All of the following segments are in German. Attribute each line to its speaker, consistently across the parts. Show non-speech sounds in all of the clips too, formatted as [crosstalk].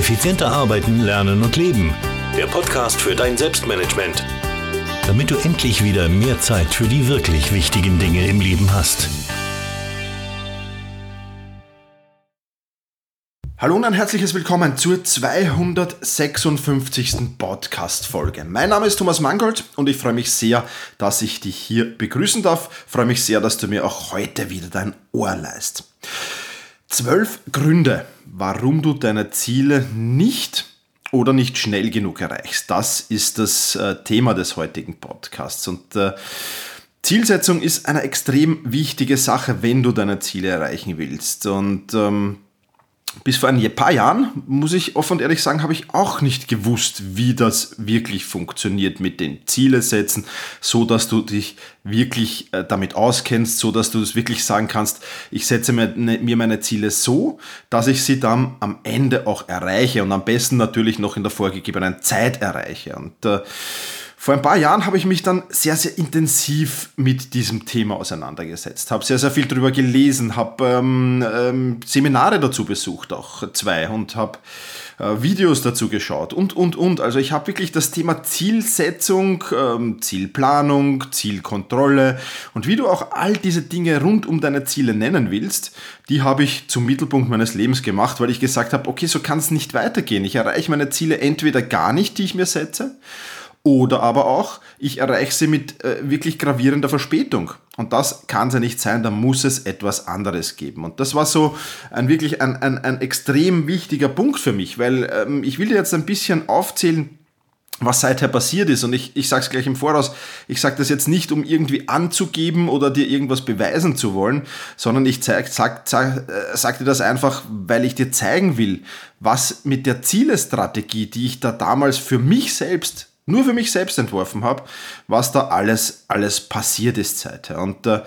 Speaker 1: Effizienter arbeiten, lernen und leben. Der Podcast für dein Selbstmanagement. Damit du endlich wieder mehr Zeit für die wirklich wichtigen Dinge im Leben hast.
Speaker 2: Hallo und ein herzliches Willkommen zur 256. Podcast-Folge. Mein Name ist Thomas Mangold und ich freue mich sehr, dass ich dich hier begrüßen darf. Ich freue mich sehr, dass du mir auch heute wieder dein Ohr leist. Zwölf Gründe, warum du deine Ziele nicht oder nicht schnell genug erreichst. Das ist das äh, Thema des heutigen Podcasts. Und äh, Zielsetzung ist eine extrem wichtige Sache, wenn du deine Ziele erreichen willst. Und ähm, bis vor ein paar Jahren, muss ich offen und ehrlich sagen, habe ich auch nicht gewusst, wie das wirklich funktioniert mit den Ziele setzen, so dass du dich wirklich äh, damit auskennst, so dass du es wirklich sagen kannst, ich setze mir, ne, mir meine Ziele so, dass ich sie dann am Ende auch erreiche und am besten natürlich noch in der vorgegebenen Zeit erreiche. Und äh, vor ein paar Jahren habe ich mich dann sehr, sehr intensiv mit diesem Thema auseinandergesetzt, habe sehr, sehr viel darüber gelesen, habe ähm, ähm, Seminare dazu besucht, auch zwei, und habe äh, Videos dazu geschaut und, und, und. Also ich habe wirklich das Thema Zielsetzung, ähm, Zielplanung, Zielkontrolle und wie du auch all diese Dinge rund um deine Ziele nennen willst, die habe ich zum Mittelpunkt meines Lebens gemacht, weil ich gesagt habe, okay, so kann es nicht weitergehen. Ich erreiche meine Ziele entweder gar nicht, die ich mir setze, oder aber auch, ich erreiche sie mit äh, wirklich gravierender Verspätung. Und das kann es ja nicht sein, da muss es etwas anderes geben. Und das war so ein wirklich ein, ein, ein extrem wichtiger Punkt für mich, weil ähm, ich will dir jetzt ein bisschen aufzählen, was seither passiert ist. Und ich, ich sage es gleich im Voraus, ich sage das jetzt nicht, um irgendwie anzugeben oder dir irgendwas beweisen zu wollen, sondern ich zeig, sag, sag, äh, sag dir das einfach, weil ich dir zeigen will, was mit der Zielestrategie, die ich da damals für mich selbst nur für mich selbst entworfen habe, was da alles, alles passiert ist seither. Und äh,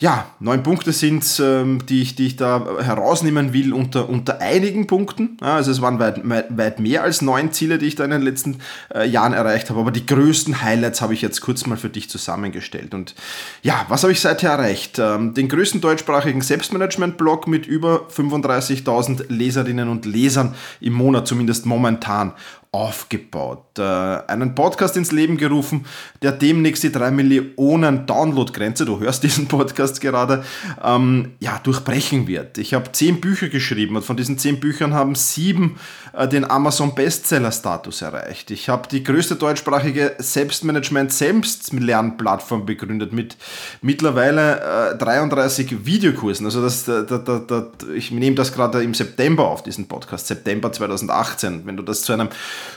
Speaker 2: ja, neun Punkte sind ähm, die, ich, die ich da herausnehmen will unter, unter einigen Punkten. Ja, also es waren weit, weit mehr als neun Ziele, die ich da in den letzten äh, Jahren erreicht habe, aber die größten Highlights habe ich jetzt kurz mal für dich zusammengestellt. Und ja, was habe ich seither erreicht? Ähm, den größten deutschsprachigen Selbstmanagement-Blog mit über 35.000 Leserinnen und Lesern im Monat, zumindest momentan aufgebaut. Äh, einen Podcast ins Leben gerufen, der demnächst die 3 Millionen Download-Grenze, du hörst diesen Podcast gerade, ähm, ja, durchbrechen wird. Ich habe zehn Bücher geschrieben und von diesen zehn Büchern haben sieben äh, den Amazon Bestseller-Status erreicht. Ich habe die größte deutschsprachige Selbstmanagement-Selbstlernplattform begründet mit mittlerweile äh, 33 Videokursen. Also das, da, da, da, ich nehme das gerade im September auf, diesen Podcast, September 2018. Wenn du das zu einem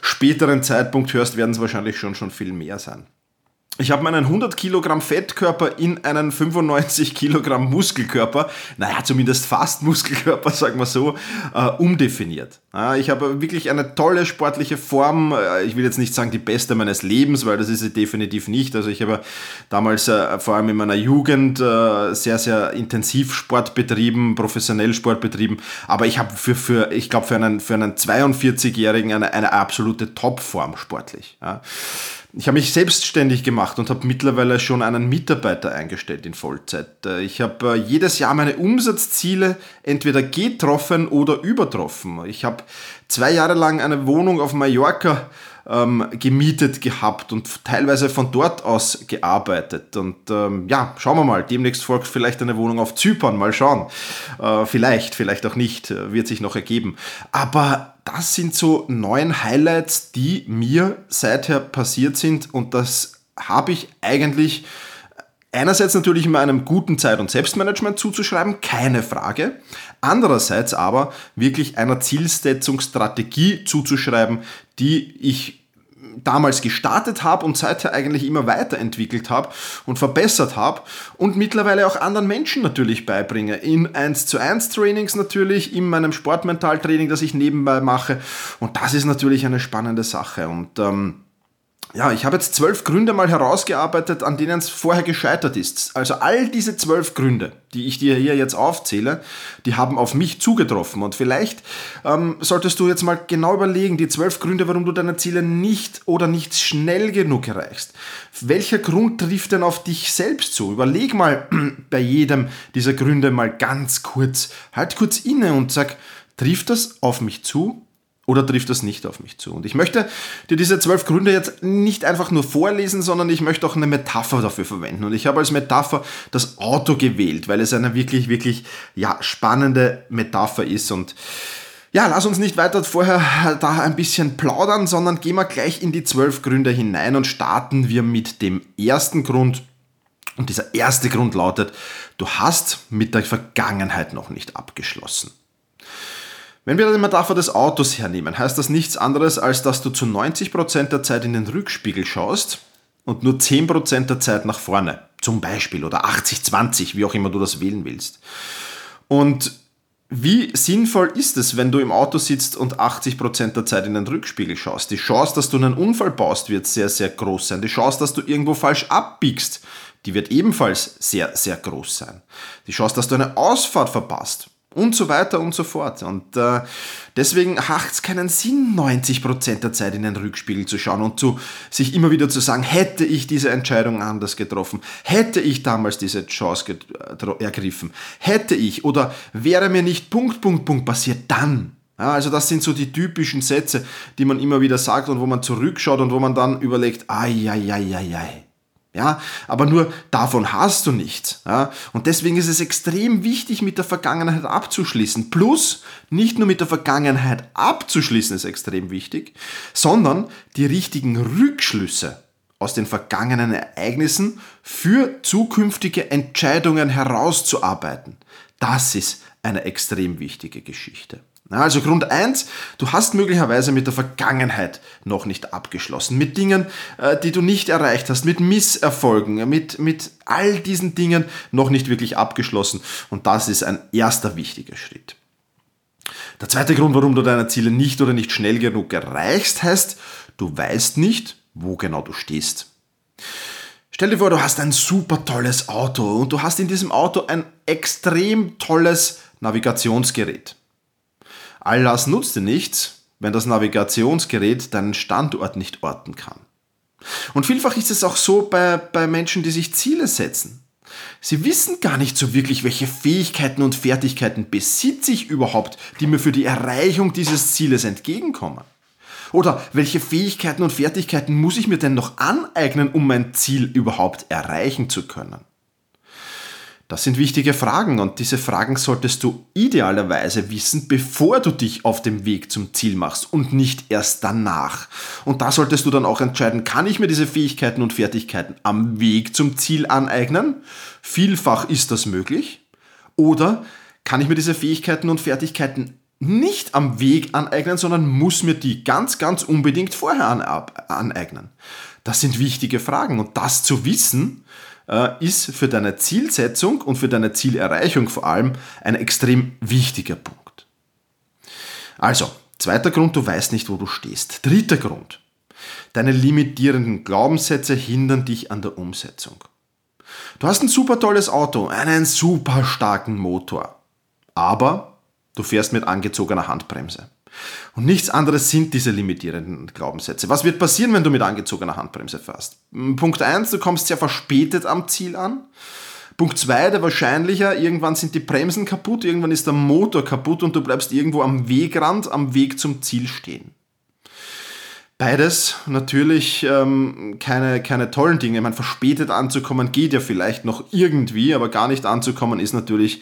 Speaker 2: späteren Zeitpunkt hörst, werden es wahrscheinlich schon, schon viel mehr sein. Ich habe meinen 100 Kilogramm Fettkörper in einen 95 Kilogramm Muskelkörper, naja, zumindest fast Muskelkörper, [laughs] sagen wir so, äh, umdefiniert. Ja, ich habe wirklich eine tolle sportliche Form. Äh, ich will jetzt nicht sagen die beste meines Lebens, weil das ist sie definitiv nicht. Also ich habe damals äh, vor allem in meiner Jugend äh, sehr, sehr intensiv Sport betrieben, professionell Sport betrieben. Aber ich habe für, für ich glaube, für einen, für einen 42-Jährigen eine, eine absolute Topform sportlich. Ja. Ich habe mich selbstständig gemacht und habe mittlerweile schon einen Mitarbeiter eingestellt in Vollzeit. Äh, ich habe äh, jedes Jahr meine Umsatzziele entweder getroffen oder übertroffen. Ich habe zwei Jahre lang eine Wohnung auf Mallorca ähm, gemietet gehabt und teilweise von dort aus gearbeitet. Und ähm, ja, schauen wir mal, demnächst folgt vielleicht eine Wohnung auf Zypern, mal schauen. Äh, vielleicht, vielleicht auch nicht, äh, wird sich noch ergeben. Aber das sind so neun Highlights, die mir seither passiert sind und das habe ich eigentlich Einerseits natürlich immer einem guten Zeit- und Selbstmanagement zuzuschreiben, keine Frage. Andererseits aber wirklich einer Zielsetzungsstrategie zuzuschreiben, die ich damals gestartet habe und seither eigentlich immer weiterentwickelt habe und verbessert habe und mittlerweile auch anderen Menschen natürlich beibringe. In 1 zu 1 Trainings natürlich, in meinem Sportmentaltraining, das ich nebenbei mache. Und das ist natürlich eine spannende Sache. Und ähm, ja, ich habe jetzt zwölf Gründe mal herausgearbeitet, an denen es vorher gescheitert ist. Also all diese zwölf Gründe, die ich dir hier jetzt aufzähle, die haben auf mich zugetroffen. Und vielleicht ähm, solltest du jetzt mal genau überlegen, die zwölf Gründe, warum du deine Ziele nicht oder nicht schnell genug erreichst. Welcher Grund trifft denn auf dich selbst zu? Überleg mal [clears throat] bei jedem dieser Gründe mal ganz kurz, halt kurz inne und sag, trifft das auf mich zu? Oder trifft das nicht auf mich zu? Und ich möchte dir diese zwölf Gründe jetzt nicht einfach nur vorlesen, sondern ich möchte auch eine Metapher dafür verwenden. Und ich habe als Metapher das Auto gewählt, weil es eine wirklich, wirklich ja, spannende Metapher ist. Und ja, lass uns nicht weiter vorher da ein bisschen plaudern, sondern gehen wir gleich in die zwölf Gründe hinein und starten wir mit dem ersten Grund. Und dieser erste Grund lautet, du hast mit der Vergangenheit noch nicht abgeschlossen. Wenn wir die Metapher des Autos hernehmen, heißt das nichts anderes, als dass du zu 90% der Zeit in den Rückspiegel schaust und nur 10% der Zeit nach vorne, zum Beispiel, oder 80-20, wie auch immer du das wählen willst. Und wie sinnvoll ist es, wenn du im Auto sitzt und 80% der Zeit in den Rückspiegel schaust? Die Chance, dass du einen Unfall baust, wird sehr, sehr groß sein. Die Chance, dass du irgendwo falsch abbiegst, die wird ebenfalls sehr, sehr groß sein. Die Chance, dass du eine Ausfahrt verpasst, und so weiter und so fort. Und äh, deswegen hat es keinen Sinn, 90% der Zeit in den Rückspiegel zu schauen und zu, sich immer wieder zu sagen, hätte ich diese Entscheidung anders getroffen, hätte ich damals diese Chance äh, ergriffen, hätte ich oder wäre mir nicht Punkt, Punkt, Punkt passiert, dann. Ja, also das sind so die typischen Sätze, die man immer wieder sagt und wo man zurückschaut und wo man dann überlegt, ai, ai, ai, ai, ai. Ja, aber nur davon hast du nichts. Ja? Und deswegen ist es extrem wichtig, mit der Vergangenheit abzuschließen. Plus, nicht nur mit der Vergangenheit abzuschließen ist extrem wichtig, sondern die richtigen Rückschlüsse aus den vergangenen Ereignissen für zukünftige Entscheidungen herauszuarbeiten. Das ist eine extrem wichtige Geschichte. Also Grund eins: du hast möglicherweise mit der Vergangenheit noch nicht abgeschlossen, mit Dingen, äh, die du nicht erreicht hast, mit Misserfolgen, mit, mit all diesen Dingen noch nicht wirklich abgeschlossen. Und das ist ein erster wichtiger Schritt. Der zweite Grund, warum du deine Ziele nicht oder nicht schnell genug erreichst, heißt, du weißt nicht, wo genau du stehst. Stell dir vor, du hast ein super tolles Auto und du hast in diesem Auto ein extrem tolles Navigationsgerät. All das nutzt dir nichts, wenn das Navigationsgerät deinen Standort nicht orten kann. Und vielfach ist es auch so bei, bei Menschen, die sich Ziele setzen. Sie wissen gar nicht so wirklich, welche Fähigkeiten und Fertigkeiten besitze ich überhaupt, die mir für die Erreichung dieses Zieles entgegenkommen. Oder welche Fähigkeiten und Fertigkeiten muss ich mir denn noch aneignen, um mein Ziel überhaupt erreichen zu können? Das sind wichtige Fragen und diese Fragen solltest du idealerweise wissen, bevor du dich auf dem Weg zum Ziel machst und nicht erst danach. Und da solltest du dann auch entscheiden, kann ich mir diese Fähigkeiten und Fertigkeiten am Weg zum Ziel aneignen? Vielfach ist das möglich. Oder kann ich mir diese Fähigkeiten und Fertigkeiten nicht am Weg aneignen, sondern muss mir die ganz, ganz unbedingt vorher aneignen? Das sind wichtige Fragen und das zu wissen, ist für deine Zielsetzung und für deine Zielerreichung vor allem ein extrem wichtiger Punkt. Also, zweiter Grund, du weißt nicht, wo du stehst. Dritter Grund, deine limitierenden Glaubenssätze hindern dich an der Umsetzung. Du hast ein super tolles Auto, einen super starken Motor, aber du fährst mit angezogener Handbremse. Und nichts anderes sind diese limitierenden Glaubenssätze. Was wird passieren, wenn du mit angezogener Handbremse fährst? Hm, Punkt 1, du kommst sehr verspätet am Ziel an. Punkt 2, der wahrscheinlicher, irgendwann sind die Bremsen kaputt, irgendwann ist der Motor kaputt und du bleibst irgendwo am Wegrand, am Weg zum Ziel stehen. Beides natürlich ähm, keine, keine tollen Dinge. Ich verspätet anzukommen geht ja vielleicht noch irgendwie, aber gar nicht anzukommen ist natürlich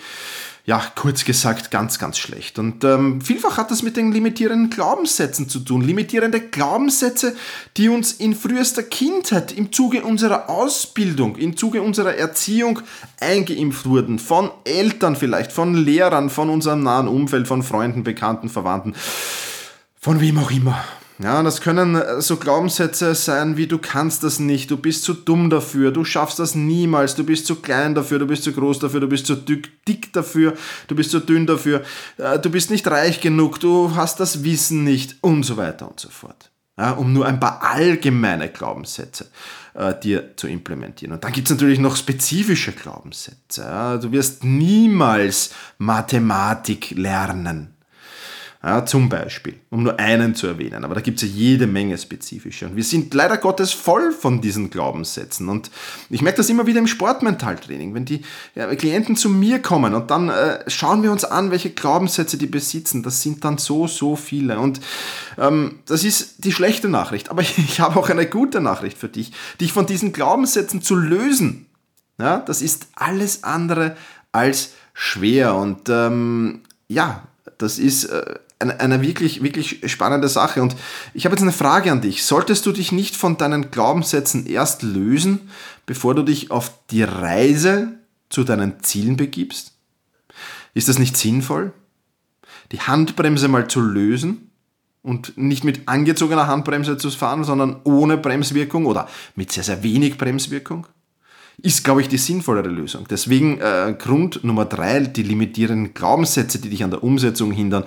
Speaker 2: ja, kurz gesagt, ganz, ganz schlecht. Und ähm, vielfach hat das mit den limitierenden Glaubenssätzen zu tun. Limitierende Glaubenssätze, die uns in frühester Kindheit im Zuge unserer Ausbildung, im Zuge unserer Erziehung eingeimpft wurden. Von Eltern vielleicht, von Lehrern, von unserem nahen Umfeld, von Freunden, Bekannten, Verwandten, von wem auch immer. Ja, das können äh, so Glaubenssätze sein wie du kannst das nicht, du bist zu dumm dafür, du schaffst das niemals, du bist zu klein dafür, du bist zu groß dafür, du bist zu dick dafür, du bist zu dünn dafür, äh, du bist nicht reich genug, du hast das Wissen nicht und so weiter und so fort. Ja, um nur ein paar allgemeine Glaubenssätze äh, dir zu implementieren. Und dann gibt es natürlich noch spezifische Glaubenssätze. Ja, du wirst niemals Mathematik lernen Ja, zum Beispiel, um nur einen zu erwähnen. Aber da gibt es ja jede Menge spezifische. Und wir sind leider Gottes voll von diesen Glaubenssätzen. Und ich merke das immer wieder im Sportmentaltraining, wenn die ja, Klienten zu mir kommen und dann äh, schauen wir uns an, welche Glaubenssätze die besitzen. Das sind dann so, so viele. Und ähm, das ist die schlechte Nachricht. Aber [laughs] ich habe auch eine gute Nachricht für dich, dich von diesen Glaubenssätzen zu lösen. Ja, das ist alles andere als schwer. Und ähm, ja, das ist äh, eine, wirklich, wirklich spannende Sache. Und ich habe jetzt eine Frage an dich. Solltest du dich nicht von deinen Glaubenssätzen erst lösen, bevor du dich auf die Reise zu deinen Zielen begibst? Ist das nicht sinnvoll? Die Handbremse mal zu lösen und nicht mit angezogener Handbremse zu fahren, sondern ohne Bremswirkung oder mit sehr, sehr wenig Bremswirkung? ist, glaube ich, die sinnvollere Lösung. Deswegen äh, Grund Nummer drei, die limitierenden Glaubenssätze, die dich an der Umsetzung hindern,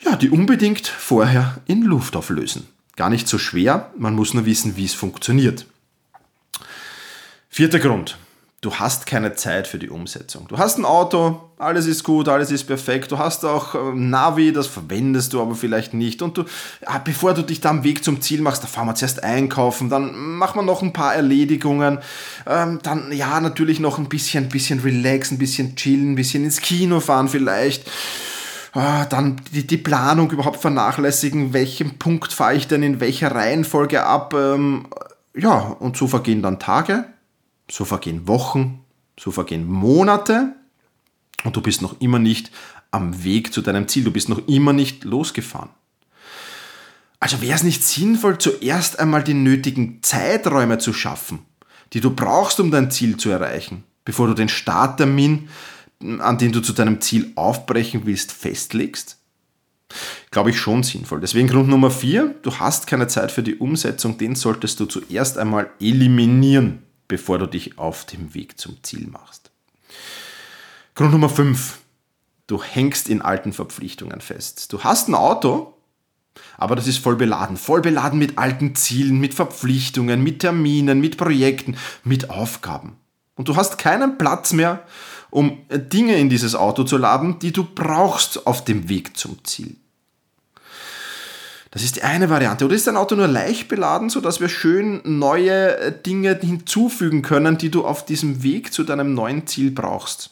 Speaker 2: ja, die unbedingt vorher in Luft auflösen. Gar nicht so schwer, man muss nur wissen, wie es funktioniert. Vierter Grund. Du hast keine Zeit für die Umsetzung. Du hast ein Auto, alles ist gut, alles ist perfekt. Du hast auch äh, Navi, das verwendest du aber vielleicht nicht. Und du, ja, bevor du dich da am Weg zum Ziel machst, da fahren wir zuerst einkaufen, dann machen wir noch ein paar Erledigungen. Ähm, dann, ja, natürlich noch ein bisschen, bisschen relaxen, ein bisschen chillen, ein bisschen ins Kino fahren vielleicht. Ah, dann die, die, Planung überhaupt vernachlässigen, welchen Punkt fahre ich denn in welcher Reihenfolge ab. Ähm, ja, und so vergehen dann Tage, so vergehen Wochen, so vergehen Monate und du bist noch immer nicht am Weg zu deinem Ziel, du bist noch immer nicht losgefahren. Also wäre es nicht sinnvoll, zuerst einmal die nötigen Zeiträume zu schaffen, die du brauchst, um dein Ziel zu erreichen, bevor du den Starttermin an den du zu deinem Ziel aufbrechen willst, festlegst? Glaube ich schon sinnvoll. Deswegen Grund Nummer vier, du hast keine Zeit für die Umsetzung, den solltest du zuerst einmal eliminieren, bevor du dich auf dem Weg zum Ziel machst. Grund Nummer fünf, du hängst in alten Verpflichtungen fest. Du hast ein Auto, aber das ist voll beladen. Voll beladen mit alten Zielen, mit Verpflichtungen, mit Terminen, mit Projekten, mit Aufgaben. Und du hast keinen Platz mehr um Dinge in dieses Auto zu laden, die du brauchst auf dem Weg zum Ziel. Das ist die eine Variante. Oder ist dein Auto nur leicht beladen, sodass wir schön neue Dinge hinzufügen können, die du auf diesem Weg zu deinem neuen Ziel brauchst?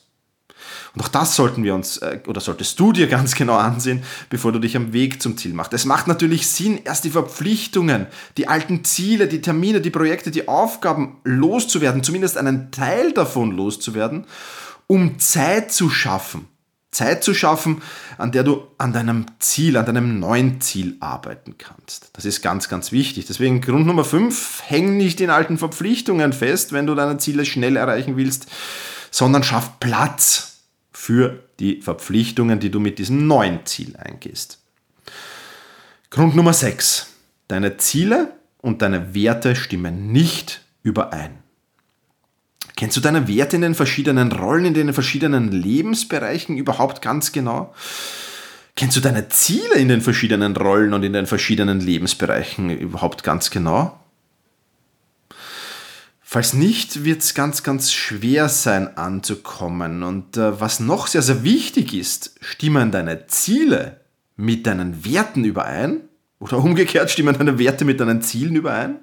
Speaker 2: Und auch das sollten wir uns, äh, oder solltest du dir [laughs] ganz genau ansehen, bevor du dich am Weg zum Ziel machst. Es macht natürlich Sinn, erst die Verpflichtungen, die alten Ziele, die Termine, die Projekte, die Aufgaben loszuwerden, zumindest einen Teil davon loszuwerden um Zeit zu schaffen. Zeit zu schaffen, an der du an deinem Ziel, an deinem neuen Ziel arbeiten kannst. Das ist ganz, ganz wichtig. Deswegen Grund Nummer 5, häng nicht in alten Verpflichtungen fest, wenn du deine Ziele schnell erreichen willst, sondern schaff Platz für die Verpflichtungen, die du mit diesem neuen Ziel eingehst. Grund Nummer 6, deine Ziele und deine Werte stimmen nicht überein. Kennst du deine Werte in den verschiedenen Rollen, in den verschiedenen Lebensbereichen überhaupt ganz genau? Kennst du deine Ziele in den verschiedenen Rollen und in den verschiedenen Lebensbereichen überhaupt ganz genau? Falls nicht, wird es ganz, ganz schwer sein anzukommen. Und äh, was noch sehr, sehr wichtig ist, stimmen deine Ziele mit deinen Werten überein? Oder umgekehrt, stimmen deine Werte mit deinen Zielen überein?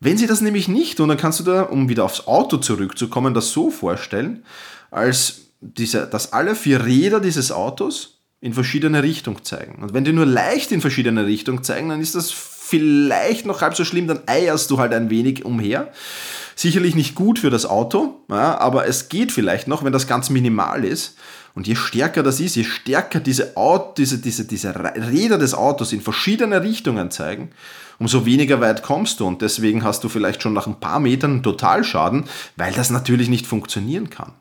Speaker 2: Wenn sie das nämlich nicht tun, dann kannst du da, um wieder aufs Auto zurückzukommen, das so vorstellen, als diese, dass alle vier Räder dieses Autos in verschiedene Richtungen zeigen. Und wenn die nur leicht in verschiedene Richtungen zeigen, dann ist das vielleicht noch halb so schlimm, dann eierst du halt ein wenig umher. Sicherlich nicht gut für das Auto, ja, aber es geht vielleicht noch, wenn das ganz minimal ist. Und je stärker das ist, je stärker diese, Auto, diese, diese, diese Räder des Autos in verschiedene Richtungen zeigen, umso weniger weit kommst du. Und deswegen hast du vielleicht schon nach ein paar Metern Totalschaden, weil das natürlich nicht funktionieren kann.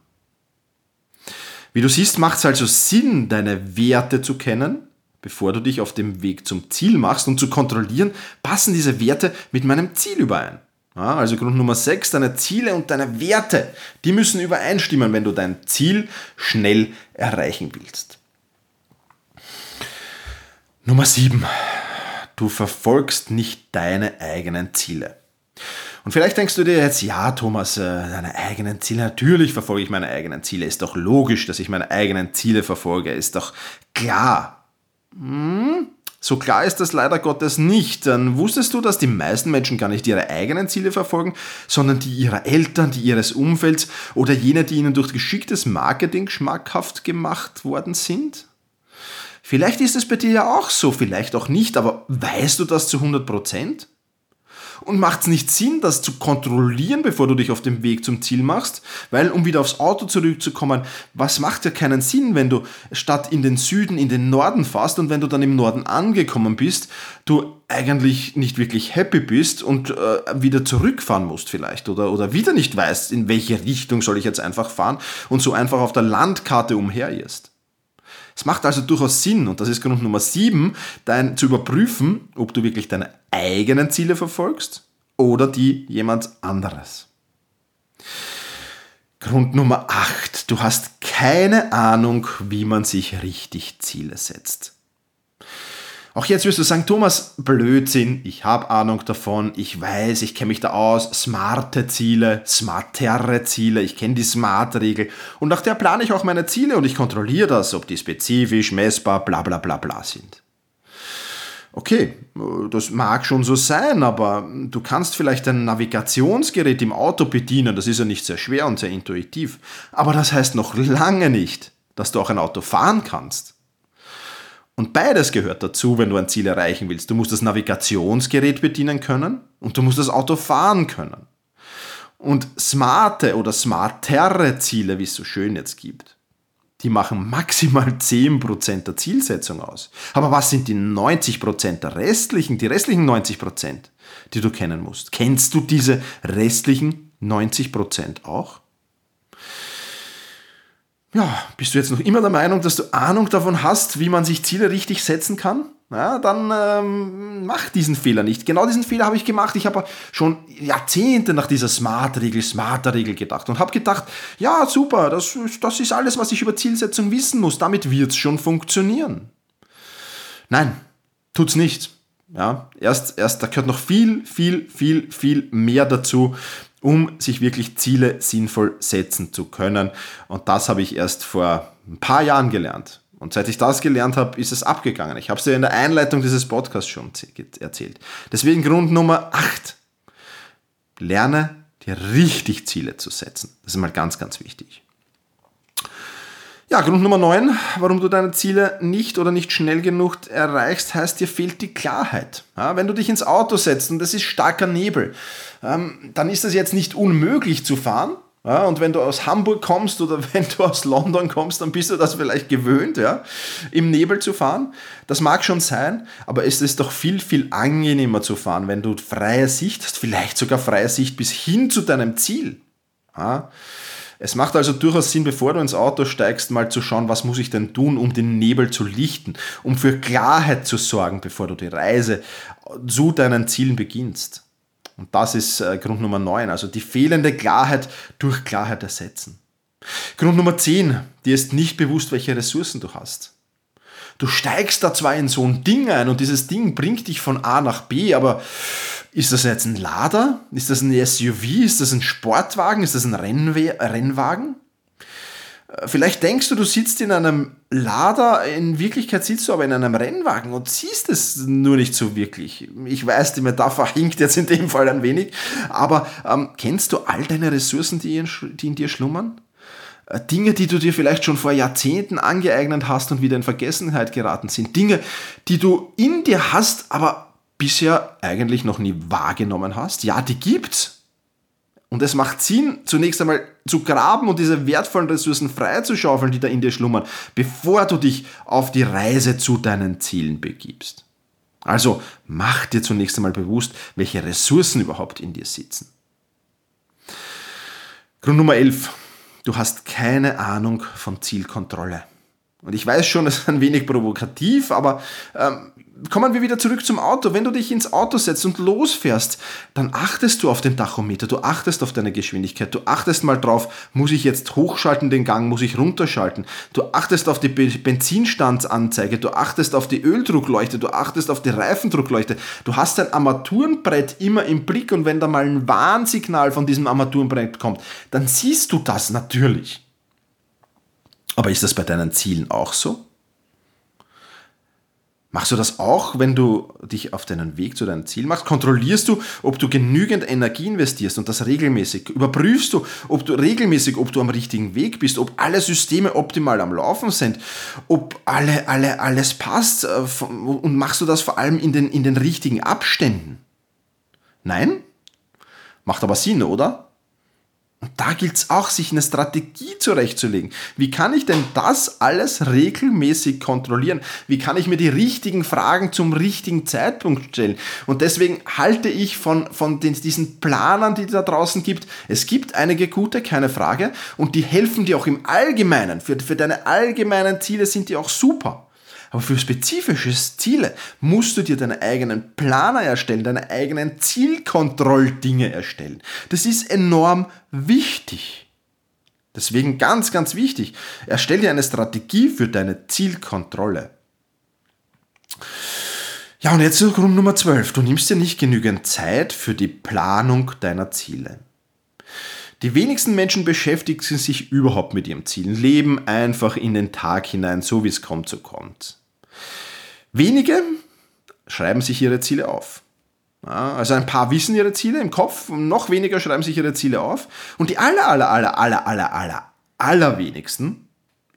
Speaker 2: Wie du siehst, macht es also Sinn, deine Werte zu kennen, bevor du dich auf dem Weg zum Ziel machst und zu kontrollieren, passen diese Werte mit meinem Ziel überein. Ja, also Grund Nummer 6, deine Ziele und deine Werte, die müssen übereinstimmen, wenn du dein Ziel schnell erreichen willst. Nummer 7, Du verfolgst nicht deine eigenen Ziele. Und vielleicht denkst du dir jetzt, ja, Thomas, äh, deine eigenen Ziele, natürlich verfolge ich meine eigenen Ziele. Ist doch logisch, dass ich meine eigenen Ziele verfolge. Ist doch klar. Hm, so klar ist das leider Gottes nicht. Dann wusstest du, dass die meisten Menschen gar nicht ihre eigenen Ziele verfolgen, sondern die ihrer Eltern, die ihres Umfelds oder jene, die ihnen durch geschicktes Marketing schmackhaft gemacht worden sind? Vielleicht ist es bei dir ja auch so, vielleicht auch nicht, aber weißt du das zu 100 Prozent? Und macht es nicht Sinn, das zu kontrollieren, bevor du dich auf dem Weg zum Ziel machst? Weil, um wieder aufs Auto zurückzukommen, was macht ja keinen Sinn, wenn du statt in den Süden in den Norden fährst und wenn du dann im Norden angekommen bist, du eigentlich nicht wirklich happy bist und äh, wieder zurückfahren musst vielleicht oder, oder wieder nicht weißt, in welche Richtung soll ich jetzt einfach fahren und so einfach auf der Landkarte umherirrst. Es macht also durchaus Sinn, und das ist Grund Nummer 7, dein, zu überprüfen, ob du wirklich deine eigenen Ziele verfolgst oder die jemand anderes. Grund Nummer 8. Du hast keine Ahnung, wie man sich richtig Ziele setzt. Auch jetzt wirst du sagen, Thomas, Blödsinn, ich habe Ahnung davon, ich weiß, ich kenne mich da aus, smarte Ziele, smartere Ziele, ich kenne die Smart-Regel und nach der plane ich auch meine Ziele und ich kontrolliere das, ob die spezifisch, messbar, bla bla bla bla sind. Okay, das mag schon so sein, aber du kannst vielleicht ein Navigationsgerät im Auto bedienen, das ist ja nicht sehr schwer und sehr intuitiv, aber das heißt noch lange nicht, dass du auch ein Auto fahren kannst. Und beides gehört dazu, wenn du ein Ziel erreichen willst. Du musst das Navigationsgerät bedienen können und du musst das Auto fahren können. Und smarte oder smartere Ziele, wie es so schön jetzt gibt, die machen maximal 10% der Zielsetzung aus. Aber was sind die 90% der restlichen, die restlichen 90%, die du kennen musst? Kennst du diese restlichen 90% auch? Ja, bist du jetzt noch immer der Meinung, dass du Ahnung davon hast, wie man sich Ziele richtig setzen kann? Ja, dann ähm, mach diesen Fehler nicht. Genau diesen Fehler habe ich gemacht. Ich habe schon Jahrzehnte nach dieser Smart-Regel, Smarter-Regel gedacht und habe gedacht, ja, super, das, das ist alles, was ich über Zielsetzung wissen muss. Damit wird es schon funktionieren. Nein, tut's nicht. Ja, erst, erst, da gehört noch viel, viel, viel, viel mehr dazu um sich wirklich Ziele sinnvoll setzen zu können. Und das habe ich erst vor ein paar Jahren gelernt. Und seit ich das gelernt habe, ist es abgegangen. Ich habe es dir in der Einleitung dieses Podcasts schon erzählt. Deswegen Grund Nummer 8. Lerne dir richtig Ziele zu setzen. Das ist mal ganz, ganz wichtig. Ja, Grund Nummer 9, warum du deine Ziele nicht oder nicht schnell genug erreichst, heißt, dir fehlt die Klarheit. Ja, wenn du dich ins Auto setzt und es ist starker Nebel, ähm, dann ist es jetzt nicht unmöglich zu fahren. Ja, und wenn du aus Hamburg kommst oder [laughs] wenn du aus London kommst, dann bist du das vielleicht gewöhnt, ja, im Nebel zu fahren. Das mag schon sein, aber es ist doch viel, viel angenehmer zu fahren, wenn du freie Sicht hast, vielleicht sogar freie Sicht bis hin zu deinem Ziel. Ja. Es macht also durchaus Sinn, bevor du ins Auto steigst, mal zu schauen, was muss ich denn tun, um den Nebel zu lichten, um für Klarheit zu sorgen, bevor du die Reise zu deinen Zielen beginnst. Und das ist äh, Grund Nummer 9, also die fehlende Klarheit durch Klarheit ersetzen. Grund Nummer 10, dir ist nicht bewusst, welche Ressourcen du hast. Du steigst da zwar in so ein Ding ein und dieses Ding bringt dich von A nach B, aber ist das jetzt ein Lader? Ist das ein SUV? Ist das ein Sportwagen? Ist das ein Rennwe Rennwagen? Äh, vielleicht denkst du, du sitzt in einem Lader, in Wirklichkeit sitzt du aber in einem Rennwagen und siehst es nur nicht so wirklich. Ich weiß, die Metapher [laughs] hinkt jetzt in dem Fall ein wenig, aber ähm, kennst du all deine Ressourcen, die in, die in dir schlummern? Äh, Dinge, die du dir vielleicht schon vor Jahrzehnten angeeignet hast und wieder in Vergessenheit geraten sind. Dinge, die du in dir hast, aber bisher eigentlich noch nie wahrgenommen hast. Ja, die gibt's. Und es macht Sinn, zunächst einmal zu graben und diese wertvollen Ressourcen freizuschaufeln, die da in dir schlummern, bevor du dich auf die Reise zu deinen Zielen begibst. Also mach dir zunächst einmal bewusst, welche Ressourcen überhaupt in dir sitzen. Grund Nummer 11. Du hast keine Ahnung von Zielkontrolle. Und ich weiß schon, es ist ein wenig provokativ, aber ähm, kommen wir wieder zurück zum Auto. Wenn du dich ins Auto setzt und losfährst, dann achtest du auf den Tachometer, du achtest auf deine Geschwindigkeit, du achtest mal drauf, muss ich jetzt hochschalten den Gang, muss ich runterschalten. Du achtest auf die Benzinstandsanzeige, du achtest auf die Öldruckleuchte, du achtest auf die Reifendruckleuchte. Du hast dein Armaturenbrett immer im Blick und wenn da mal ein Warnsignal von diesem Armaturenbrett kommt, dann siehst du das natürlich. Aber ist das bei deinen Zielen auch so? Machst du das auch, wenn du dich auf deinen Weg zu deinem Ziel machst? Kontrollierst du, ob du genügend Energie investierst und das regelmäßig? Überprüfst du, ob du regelmäßig, ob du am richtigen Weg bist, ob alle Systeme optimal am Laufen sind, ob alle, alle, alles passt äh, und machst du das vor allem in den, in den richtigen Abständen? Nein? Macht aber Sinn, oder? Und da gilt es auch, sich eine Strategie zurechtzulegen. Wie kann ich denn das alles regelmäßig kontrollieren? Wie kann ich mir die richtigen Fragen zum richtigen Zeitpunkt stellen? Und deswegen halte ich von, von den, diesen Planern, die es da draußen gibt. Es gibt einige gute, keine Frage. Und die helfen dir auch im Allgemeinen. Für, für deine allgemeinen Ziele sind die auch super. Aber für spezifische Ziele musst du dir deine eigenen Planer erstellen, deine eigenen Zielkontrolldinge erstellen. Das ist enorm wichtig. Deswegen ganz, ganz wichtig. Erstell dir eine Strategie für deine Zielkontrolle. Ja, und jetzt zu Grund Nummer 12. Du nimmst dir nicht genügend Zeit für die Planung deiner Ziele. Die wenigsten Menschen beschäftigen sich überhaupt mit ihrem Ziel, leben einfach in den Tag hinein, so wie es kommt, so kommt. Wenige schreiben sich ihre Ziele auf. Ja, also ein paar wissen ihre Ziele im Kopf, noch weniger schreiben sich ihre Ziele auf. Und die aller, aller, aller, aller, aller, aller, allerwenigsten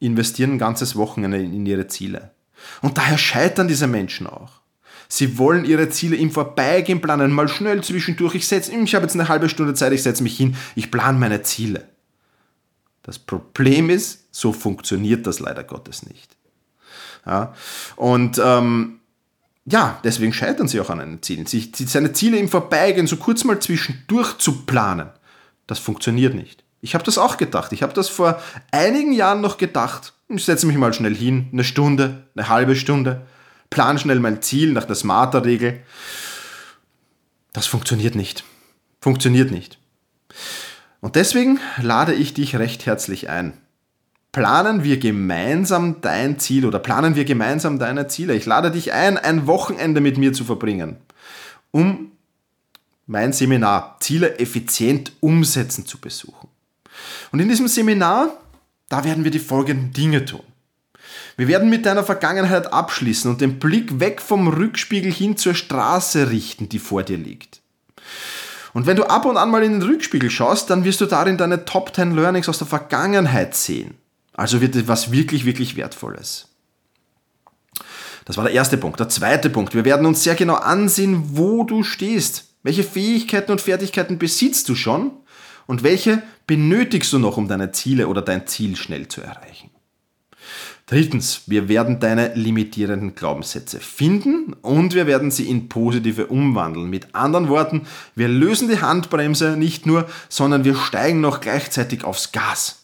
Speaker 2: investieren ein ganzes Wochenende in ihre Ziele. Und daher scheitern diese Menschen auch. Sie wollen ihre Ziele im Vorbeigehen planen, mal schnell zwischendurch. Ich setze, ich habe jetzt eine halbe Stunde Zeit, ich setze mich hin, ich plane meine Ziele. Das Problem ist, so funktioniert das leider Gottes nicht. Ja? Und ähm, ja, deswegen scheitern sie auch an einen Zielen. Sich, seine Ziele im Vorbeigehen so kurz mal zwischendurch zu planen, das funktioniert nicht. Ich habe das auch gedacht. Ich habe das vor einigen Jahren noch gedacht. Ich setze mich mal schnell hin, eine Stunde, eine halbe Stunde, plan schnell mein Ziel nach der Smarter-Regel. Das funktioniert nicht. Funktioniert nicht. Und deswegen lade ich dich recht herzlich ein planen wir gemeinsam dein Ziel oder planen wir gemeinsam deine Ziele. Ich lade dich ein, ein Wochenende mit mir zu verbringen, um mein Seminar Ziele effizient umsetzen zu besuchen. Und in diesem Seminar, da werden wir die folgenden Dinge tun. Wir werden mit deiner Vergangenheit abschließen und den Blick weg vom Rückspiegel hin zur Straße richten, die vor dir liegt. Und wenn du ab und an mal in den Rückspiegel schaust, dann wirst du darin deine Top 10 Learnings aus der Vergangenheit sehen. Also wird etwas wirklich, wirklich Wertvolles. Das war der erste Punkt. Der zweite Punkt. Wir werden uns sehr genau ansehen, wo du stehst. Welche Fähigkeiten und Fertigkeiten besitzt du schon und welche benötigst du noch, um deine Ziele oder dein Ziel schnell zu erreichen. Drittens, wir werden deine limitierenden Glaubenssätze finden und wir werden sie in positive umwandeln. Mit anderen Worten, wir lösen die Handbremse nicht nur, sondern wir steigen noch gleichzeitig aufs Gas.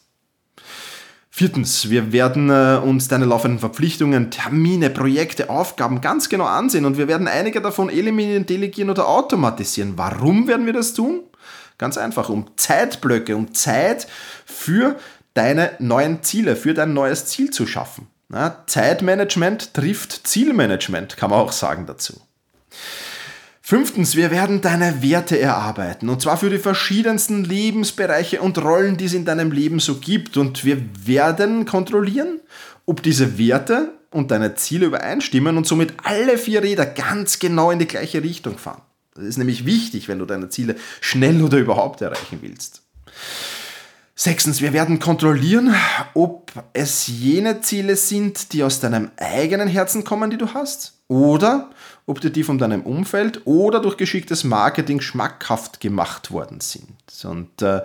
Speaker 2: Viertens, wir werden äh, uns deine laufenden Verpflichtungen, Termine, Projekte, Aufgaben ganz genau ansehen und wir werden einige davon eliminieren, delegieren oder automatisieren. Warum werden wir das tun? Ganz einfach, um Zeitblöcke, um Zeit für deine neuen Ziele, für dein neues Ziel zu schaffen. Zeitmanagement trifft Zielmanagement, kann man auch sagen dazu. Fünftens, wir werden deine Werte erarbeiten. Und zwar für die verschiedensten Lebensbereiche und Rollen, die es in deinem Leben so gibt. Und wir werden kontrollieren, ob diese Werte und deine Ziele übereinstimmen und somit alle vier Räder ganz genau in die gleiche Richtung fahren. Das ist nämlich wichtig, wenn du deine Ziele schnell oder überhaupt erreichen willst. Sechstens, wir werden kontrollieren, ob es jene Ziele sind, die aus deinem eigenen Herzen kommen, die du hast, oder ob die von deinem Umfeld oder durch geschicktes Marketing schmackhaft gemacht worden sind. Und äh,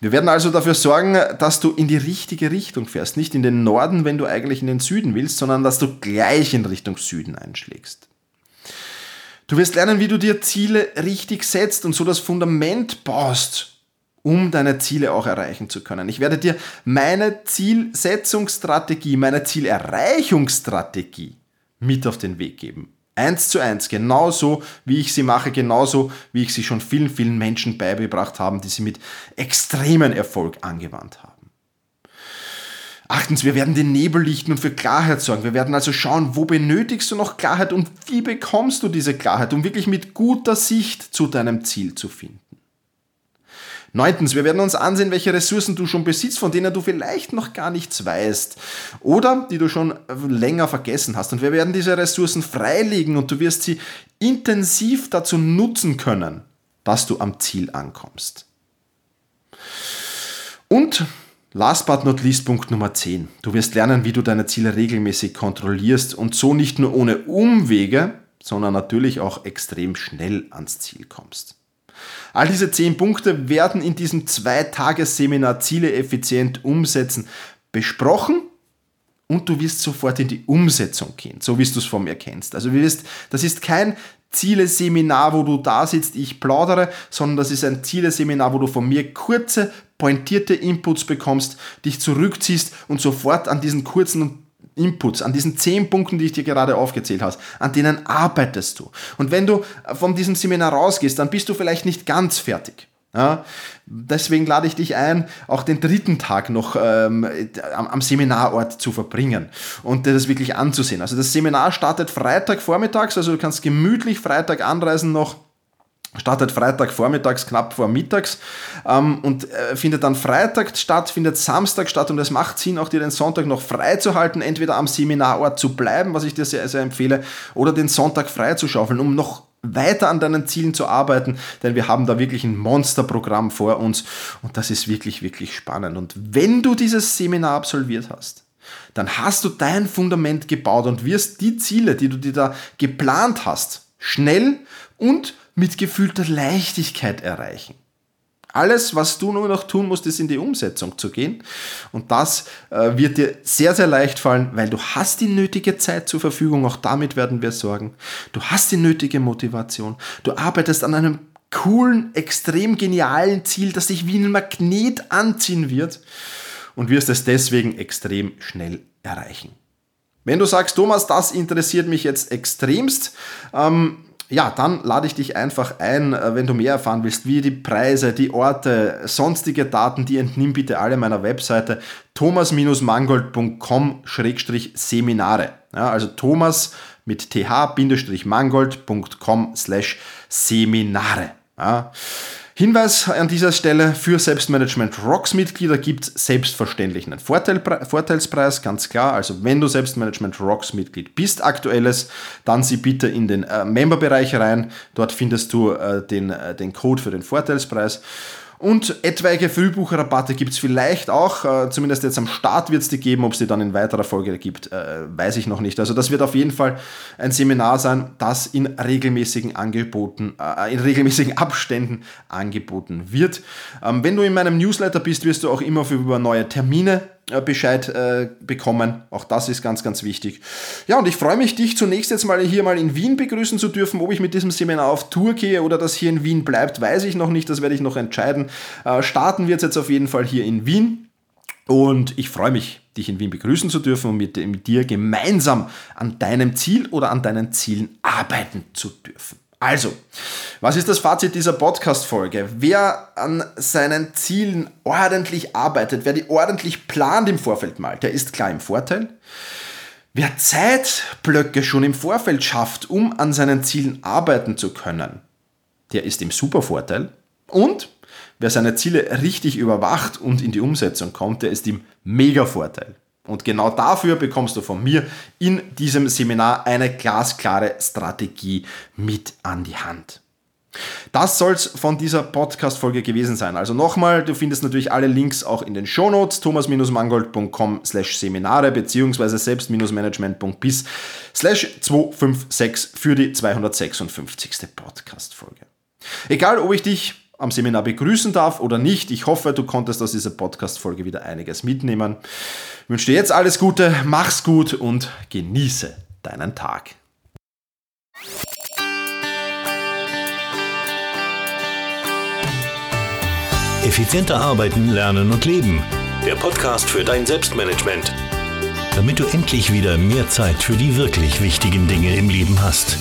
Speaker 2: wir werden also dafür sorgen, dass du in die richtige Richtung fährst. Nicht in den Norden, wenn du eigentlich in den Süden willst, sondern dass du gleich in Richtung Süden einschlägst. Du wirst lernen, wie du dir Ziele richtig setzt und so das Fundament baust, um deine Ziele auch erreichen zu können. Ich werde dir meine Zielsetzungsstrategie, meine Zielerreichungsstrategie mit auf den Weg geben. Eins zu eins, genauso wie ich sie mache, genauso wie ich sie schon vielen, vielen Menschen beigebracht habe, die sie mit extremen Erfolg angewandt haben. Achtens, wir werden den Nebel lichten und für Klarheit sorgen. Wir werden also schauen, wo benötigst du noch Klarheit und wie bekommst du diese Klarheit, um wirklich mit guter Sicht zu deinem Ziel zu finden. Neuntens, wir werden uns ansehen, welche Ressourcen du schon besitzt, von denen du vielleicht noch gar nichts weißt oder die du schon länger vergessen hast. Und wir werden diese Ressourcen freilegen und du wirst sie intensiv dazu nutzen können, dass du am Ziel ankommst. Und last but not least Punkt Nummer 10. Du wirst lernen, wie du deine Ziele regelmäßig kontrollierst und so nicht nur ohne Umwege, sondern natürlich auch extrem schnell ans Ziel kommst. All diese zehn Punkte werden in diesem Zweitagesseminar Ziele effizient umsetzen besprochen und du wirst sofort in die Umsetzung gehen, so wie du es von mir kennst. Also wirst, das ist kein Ziele-Seminar, wo du da sitzt, ich plaudere, sondern das ist ein Ziele-Seminar, wo du von mir kurze, pointierte Inputs bekommst, dich zurückziehst und sofort an diesen kurzen Inputs, an diesen zehn Punkten, die ich dir gerade aufgezählt habe, an denen arbeitest du. Und wenn du von diesem Seminar rausgehst, dann bist du vielleicht nicht ganz fertig. Ja, deswegen lade ich dich ein, auch den dritten Tag noch ähm, am, am, Seminarort zu verbringen und dir das wirklich anzusehen. Also das Seminar startet Freitag vormittags, also du kannst gemütlich Freitag anreisen noch startet Freitag vormittags, knapp vor mittags ähm, und äh, findet dann Freitag statt, findet Samstag statt und es macht Sinn, auch dir den Sonntag noch frei zu halten, entweder am Seminarort zu bleiben, was ich dir sehr, sehr empfehle, oder den Sonntag frei zu schaufeln, um noch weiter an deinen Zielen zu arbeiten, denn wir haben da wirklich ein Monsterprogramm vor uns und das ist wirklich, wirklich spannend. Und wenn du dieses Seminar absolviert hast, dann hast du dein Fundament gebaut und wirst die Ziele, die du dir da geplant hast, schnell und mit gefühlter Leichtigkeit erreichen. Alles, was du nur noch tun musst, ist in die Umsetzung zu gehen. Und das äh, wird dir sehr, sehr leicht fallen, weil du hast die nötige Zeit zur Verfügung. Auch damit werden wir sorgen. Du hast die nötige Motivation. Du arbeitest an einem coolen, extrem genialen Ziel, das dich wie ein Magnet anziehen wird und wirst es deswegen extrem schnell erreichen. Wenn du sagst, Thomas, das interessiert mich jetzt extremst, ähm, ja, dann lade ich dich einfach ein, äh, wenn du mehr erfahren willst, wie die Preise, die Orte, sonstige Daten, die entnimm bitte alle meiner Webseite thomas-mangold.com-seminare. Ja, also thomas mit th-mangold.com slash Seminare. Ja. Hinweis an dieser Stelle, für Selbstmanagement Rocks Mitglieder gibt es selbstverständlich einen Vorteil, Vorteilspreis, ganz klar. Also wenn du Selbstmanagement Rocks Mitglied bist, aktuelles, dann sieh bitte in den äh, Member-Bereich rein. Dort findest du äh, den, äh, den Code für den Vorteilspreis. Und etwaige Frühbucherrabatte gibt es vielleicht auch, äh, zumindest jetzt am Start wird es die geben, ob es die dann in weiterer Folge gibt, äh, weiß ich noch nicht. Also das wird auf jeden Fall ein Seminar sein, das in regelmäßigen Angeboten, äh, in regelmäßigen Abständen angeboten wird. Ähm, wenn du in meinem Newsletter bist, wirst du auch immer für über neue Termine Bescheid äh, bekommen. Auch das ist ganz, ganz wichtig. Ja, und ich freue mich, dich zunächst jetzt mal hier mal in Wien begrüßen zu dürfen. Ob ich mit diesem Seminar auf Tour gehe oder das hier in Wien bleibt, weiß ich noch nicht. Das werde ich noch entscheiden. Äh, starten wird es jetzt auf jeden Fall hier in Wien. Und ich freue mich, dich in Wien begrüßen zu dürfen und mit, mit dir gemeinsam an deinem Ziel oder an deinen Zielen arbeiten zu dürfen. Also, was ist das Fazit dieser Podcast-Folge? Wer an seinen Zielen ordentlich arbeitet, wer die ordentlich plant im Vorfeld mal, der ist klar im Vorteil. Wer Zeitblöcke schon im Vorfeld schafft, um an seinen Zielen arbeiten zu können, der ist im Supervorteil. Und wer seine Ziele richtig überwacht und in die Umsetzung kommt, der ist im Mega-Vorteil. Und genau dafür bekommst du von mir in diesem Seminar eine glasklare Strategie mit an die Hand. Das soll es von dieser Podcast-Folge gewesen sein. Also nochmal, du findest natürlich alle Links auch in den Shownotes, thomas-mangold.com slash Seminare beziehungsweise selbst-management.bis slash 256 für die 256. Podcast-Folge. Egal, ob ich dich am Seminar begrüßen darf oder nicht. Ich hoffe, du konntest aus dieser Podcast-Folge wieder einiges mitnehmen. Ich wünsche dir jetzt alles Gute, mach's gut und genieße deinen Tag.
Speaker 1: Effizienter arbeiten, lernen und leben. Der Podcast für dein Selbstmanagement. Damit du endlich wieder mehr Zeit für die wirklich wichtigen Dinge im Leben hast.